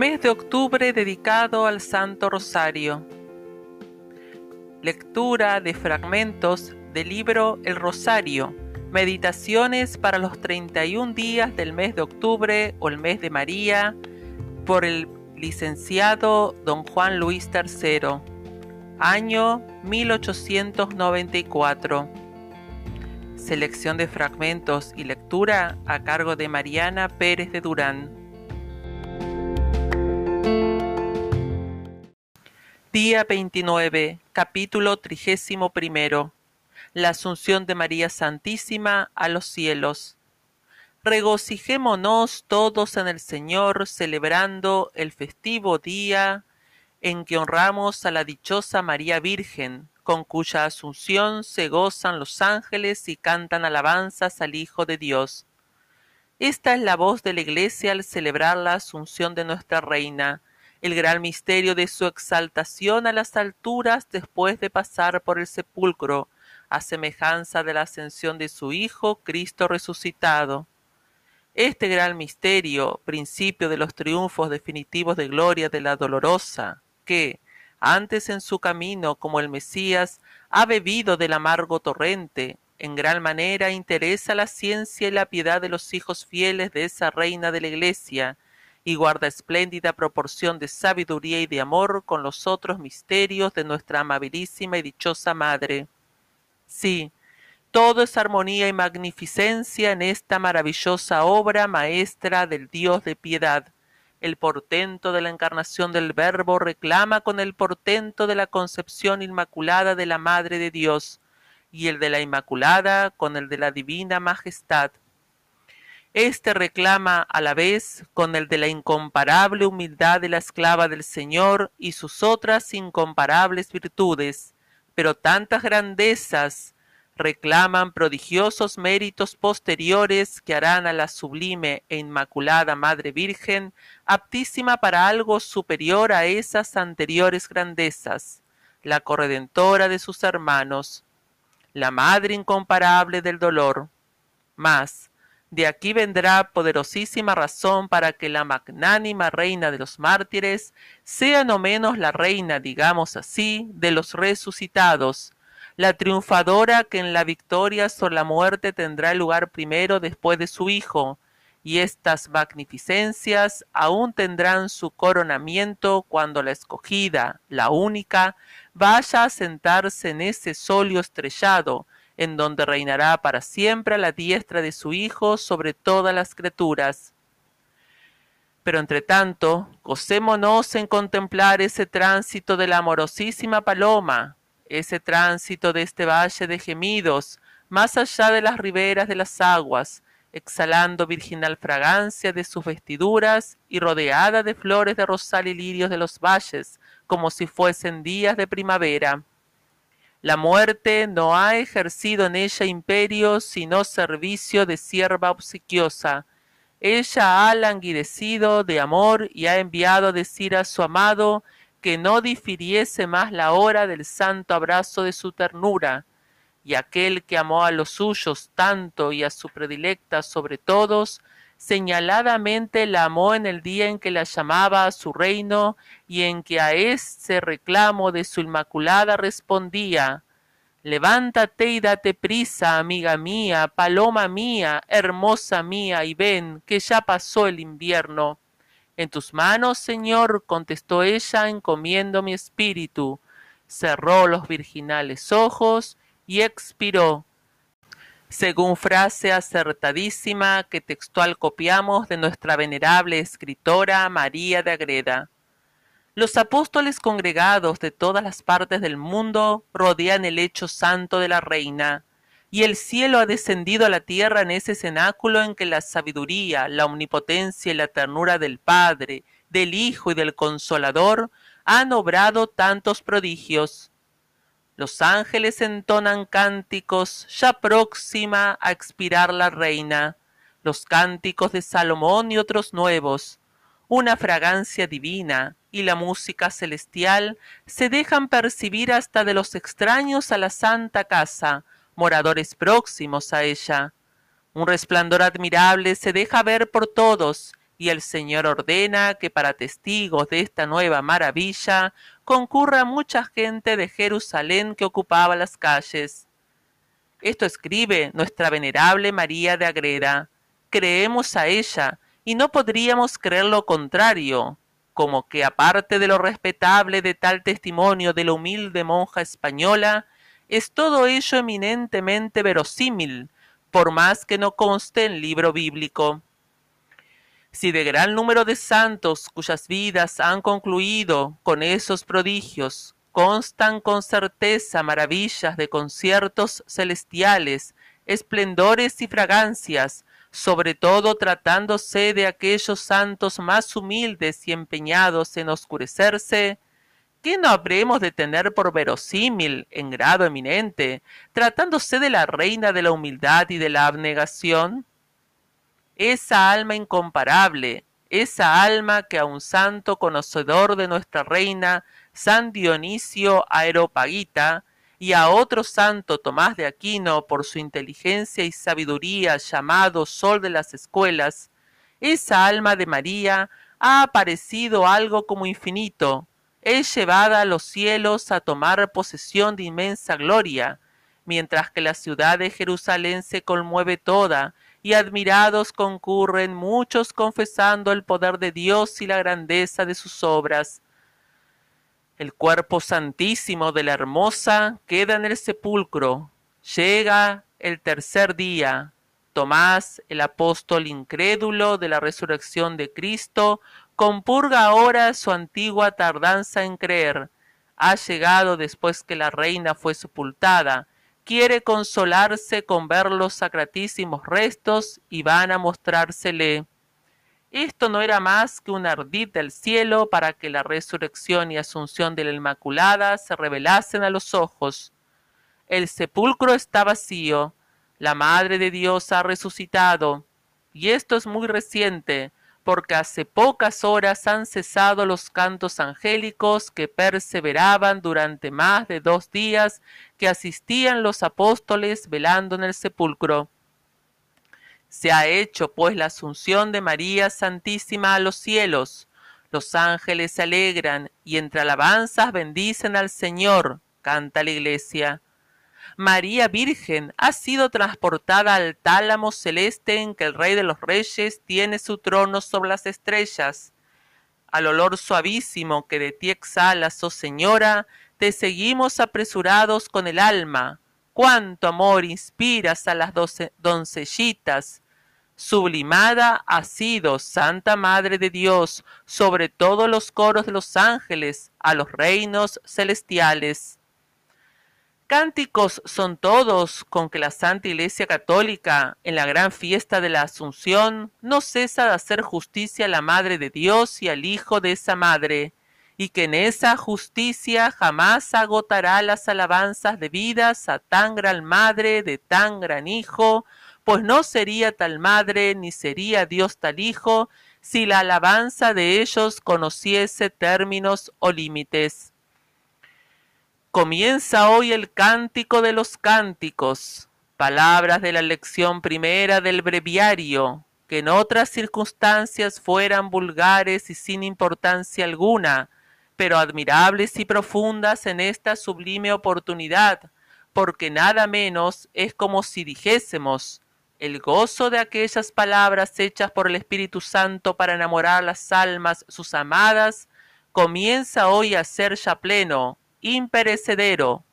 Mes de octubre dedicado al Santo Rosario. Lectura de fragmentos del libro El Rosario. Meditaciones para los 31 días del mes de octubre o el mes de María por el licenciado don Juan Luis III. Año 1894. Selección de fragmentos y lectura a cargo de Mariana Pérez de Durán. Día 29, capítulo 31. La Asunción de María Santísima a los cielos. Regocijémonos todos en el Señor, celebrando el festivo día en que honramos a la dichosa María Virgen, con cuya asunción se gozan los ángeles y cantan alabanzas al Hijo de Dios. Esta es la voz de la Iglesia al celebrar la asunción de nuestra Reina, el gran misterio de su exaltación a las alturas después de pasar por el sepulcro, a semejanza de la ascensión de su Hijo, Cristo resucitado. Este gran misterio, principio de los triunfos definitivos de gloria de la dolorosa, que, antes en su camino como el Mesías, ha bebido del amargo torrente, en gran manera interesa la ciencia y la piedad de los hijos fieles de esa reina de la Iglesia, y guarda espléndida proporción de sabiduría y de amor con los otros misterios de nuestra amabilísima y dichosa Madre. Sí, todo es armonía y magnificencia en esta maravillosa obra maestra del Dios de piedad. El portento de la encarnación del Verbo reclama con el portento de la concepción inmaculada de la Madre de Dios, y el de la Inmaculada con el de la Divina Majestad. Este reclama a la vez con el de la incomparable humildad de la esclava del Señor y sus otras incomparables virtudes, pero tantas grandezas reclaman prodigiosos méritos posteriores que harán a la sublime e inmaculada Madre Virgen aptísima para algo superior a esas anteriores grandezas, la corredentora de sus hermanos, la Madre incomparable del dolor. Mas, de aquí vendrá poderosísima razón para que la magnánima reina de los mártires sea no menos la reina, digamos así, de los resucitados, la triunfadora que en la victoria sobre la muerte tendrá lugar primero después de su Hijo, y estas magnificencias aún tendrán su coronamiento cuando la escogida, la única, vaya a sentarse en ese solio estrellado, en donde reinará para siempre a la diestra de su Hijo sobre todas las criaturas. Pero entre tanto, gocémonos en contemplar ese tránsito de la amorosísima paloma, ese tránsito de este valle de gemidos, más allá de las riberas de las aguas, exhalando virginal fragancia de sus vestiduras y rodeada de flores de rosal y lirios de los valles, como si fuesen días de primavera. La muerte no ha ejercido en ella imperio, sino servicio de sierva obsequiosa. Ella ha languidecido de amor y ha enviado a decir a su amado que no difiriese más la hora del santo abrazo de su ternura, y aquel que amó a los suyos tanto y a su predilecta sobre todos, señaladamente la amó en el día en que la llamaba a su reino y en que a ese reclamo de su inmaculada respondía Levántate y date prisa, amiga mía, paloma mía, hermosa mía, y ven, que ya pasó el invierno. En tus manos, Señor, contestó ella, encomiendo mi espíritu. Cerró los virginales ojos y expiró según frase acertadísima que textual copiamos de nuestra venerable escritora María de Agreda. Los apóstoles congregados de todas las partes del mundo rodean el hecho santo de la reina, y el cielo ha descendido a la tierra en ese cenáculo en que la sabiduría, la omnipotencia y la ternura del Padre, del Hijo y del Consolador han obrado tantos prodigios los ángeles entonan cánticos ya próxima a expirar la reina, los cánticos de Salomón y otros nuevos, una fragancia divina y la música celestial se dejan percibir hasta de los extraños a la santa casa, moradores próximos a ella. Un resplandor admirable se deja ver por todos, y el Señor ordena que para testigos de esta nueva maravilla concurra mucha gente de Jerusalén que ocupaba las calles. Esto escribe nuestra venerable María de Agreda. Creemos a ella y no podríamos creer lo contrario, como que aparte de lo respetable de tal testimonio de la humilde monja española, es todo ello eminentemente verosímil, por más que no conste en libro bíblico. Si de gran número de santos cuyas vidas han concluido con esos prodigios, constan con certeza maravillas de conciertos celestiales, esplendores y fragancias, sobre todo tratándose de aquellos santos más humildes y empeñados en oscurecerse, ¿qué no habremos de tener por verosímil en grado eminente, tratándose de la reina de la humildad y de la abnegación? Esa alma incomparable, esa alma que a un santo conocedor de nuestra reina, San Dionisio Aeropagita, y a otro santo Tomás de Aquino por su inteligencia y sabiduría llamado Sol de las Escuelas, esa alma de María ha aparecido algo como infinito, es llevada a los cielos a tomar posesión de inmensa gloria, mientras que la ciudad de Jerusalén se conmueve toda y admirados concurren muchos confesando el poder de Dios y la grandeza de sus obras. El cuerpo santísimo de la hermosa queda en el sepulcro. Llega el tercer día. Tomás, el apóstol incrédulo de la resurrección de Cristo, compurga ahora su antigua tardanza en creer. Ha llegado después que la reina fue sepultada quiere consolarse con ver los sacratísimos restos y van a mostrársele. Esto no era más que un ardid del cielo para que la resurrección y asunción de la Inmaculada se revelasen a los ojos. El sepulcro está vacío, la Madre de Dios ha resucitado, y esto es muy reciente, porque hace pocas horas han cesado los cantos angélicos que perseveraban durante más de dos días que asistían los apóstoles velando en el sepulcro. Se ha hecho pues la asunción de María Santísima a los cielos. Los ángeles se alegran y entre alabanzas bendicen al Señor, canta la iglesia. María Virgen ha sido transportada al tálamo celeste en que el Rey de los Reyes tiene su trono sobre las estrellas. Al olor suavísimo que de ti exhalas, oh Señora, te seguimos apresurados con el alma. Cuánto amor inspiras a las doncellitas. Sublimada ha sido, Santa Madre de Dios, sobre todos los coros de los ángeles, a los reinos celestiales. Cánticos son todos con que la Santa Iglesia Católica, en la gran fiesta de la Asunción, no cesa de hacer justicia a la Madre de Dios y al Hijo de esa Madre, y que en esa justicia jamás agotará las alabanzas debidas a tan gran Madre de tan gran Hijo, pues no sería tal Madre ni sería Dios tal Hijo, si la alabanza de ellos conociese términos o límites. Comienza hoy el cántico de los cánticos, palabras de la lección primera del breviario, que en otras circunstancias fueran vulgares y sin importancia alguna, pero admirables y profundas en esta sublime oportunidad, porque nada menos es como si dijésemos, el gozo de aquellas palabras hechas por el Espíritu Santo para enamorar las almas sus amadas, comienza hoy a ser ya pleno, imperecedero.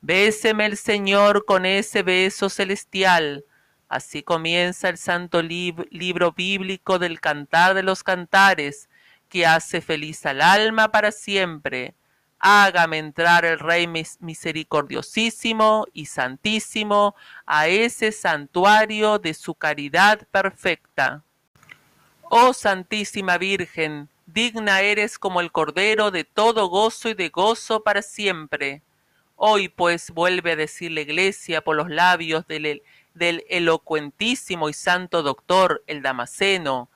Béseme el Señor con ese beso celestial. Así comienza el santo libro bíblico del Cantar de los Cantares, que hace feliz al alma para siempre. Hágame entrar el Rey misericordiosísimo y santísimo a ese santuario de su caridad perfecta. Oh Santísima Virgen, digna eres como el Cordero de todo gozo y de gozo para siempre. Hoy pues vuelve a decir la Iglesia por los labios del, elocuentísimo y santo doctor, el Damasceno,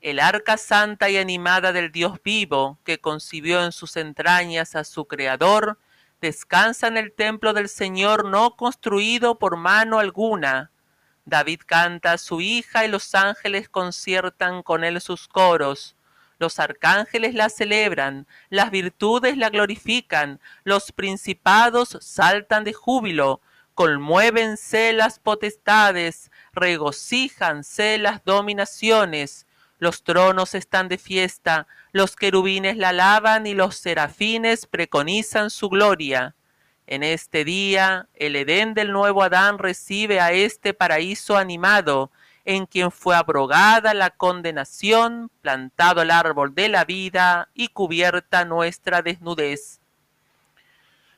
el arca santa y animada del Dios vivo, que concibió en sus entrañas a su Creador, descansa en el templo del Señor no construido por mano alguna. David canta a su hija y los ángeles conciertan con él sus coros. Los arcángeles la celebran, las virtudes la glorifican, los principados saltan de júbilo, conmuévense las potestades, regocíjanse las dominaciones, los tronos están de fiesta, los querubines la alaban y los serafines preconizan su gloria. En este día, el Edén del nuevo Adán recibe a este paraíso animado, en quien fue abrogada la condenación, plantado el árbol de la vida y cubierta nuestra desnudez.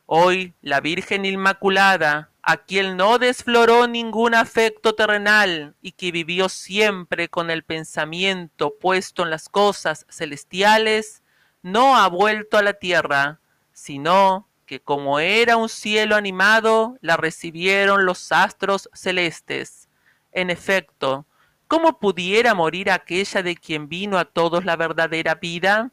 Hoy la Virgen Inmaculada, a quien no desfloró ningún afecto terrenal y que vivió siempre con el pensamiento puesto en las cosas celestiales, no ha vuelto a la tierra, sino que como era un cielo animado, la recibieron los astros celestes. En efecto, ¿cómo pudiera morir aquella de quien vino a todos la verdadera vida?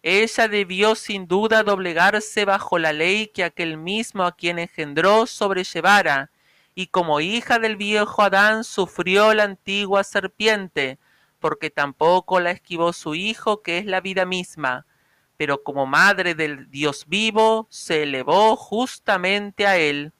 Ella debió sin duda doblegarse bajo la ley que aquel mismo a quien engendró sobrellevara, y como hija del viejo Adán sufrió la antigua serpiente, porque tampoco la esquivó su hijo que es la vida misma, pero como madre del Dios vivo se elevó justamente a él.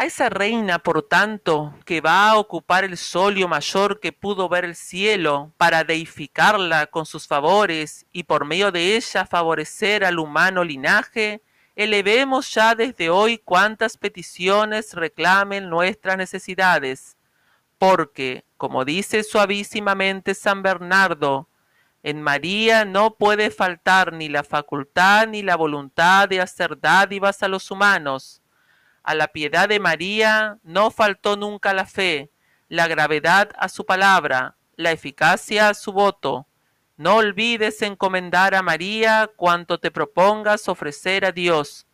A esa reina, por tanto, que va a ocupar el solio mayor que pudo ver el cielo, para deificarla con sus favores y por medio de ella favorecer al humano linaje, elevemos ya desde hoy cuantas peticiones reclamen nuestras necesidades, porque, como dice suavísimamente San Bernardo, en María no puede faltar ni la facultad ni la voluntad de hacer dádivas a los humanos. A la piedad de María no faltó nunca la fe, la gravedad a su palabra, la eficacia a su voto. No olvides encomendar a María cuanto te propongas ofrecer a Dios.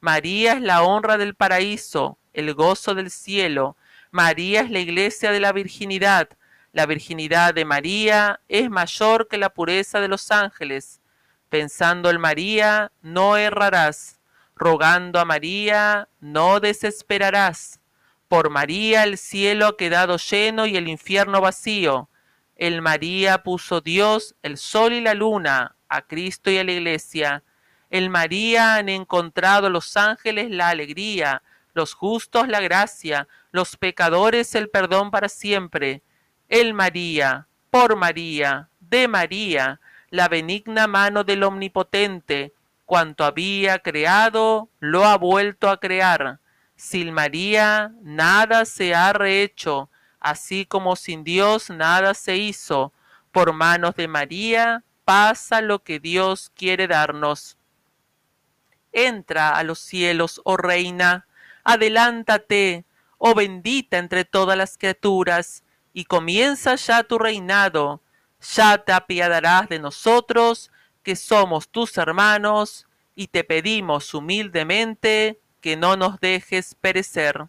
María es la honra del paraíso, el gozo del cielo. María es la iglesia de la virginidad. La virginidad de María es mayor que la pureza de los ángeles. Pensando en María, no errarás. Rogando a María, no desesperarás. Por María el cielo ha quedado lleno y el infierno vacío. El María puso Dios, el sol y la luna, a Cristo y a la iglesia. El María han encontrado los ángeles la alegría, los justos la gracia, los pecadores el perdón para siempre el María, por María, de María, la benigna mano del Omnipotente, cuanto había creado, lo ha vuelto a crear. Sin María nada se ha rehecho, así como sin Dios nada se hizo. Por manos de María pasa lo que Dios quiere darnos. Entra a los cielos, oh Reina, adelántate, oh bendita entre todas las criaturas, y comienza ya tu reinado, ya te apiadarás de nosotros, que somos tus hermanos, y te pedimos humildemente que no nos dejes perecer.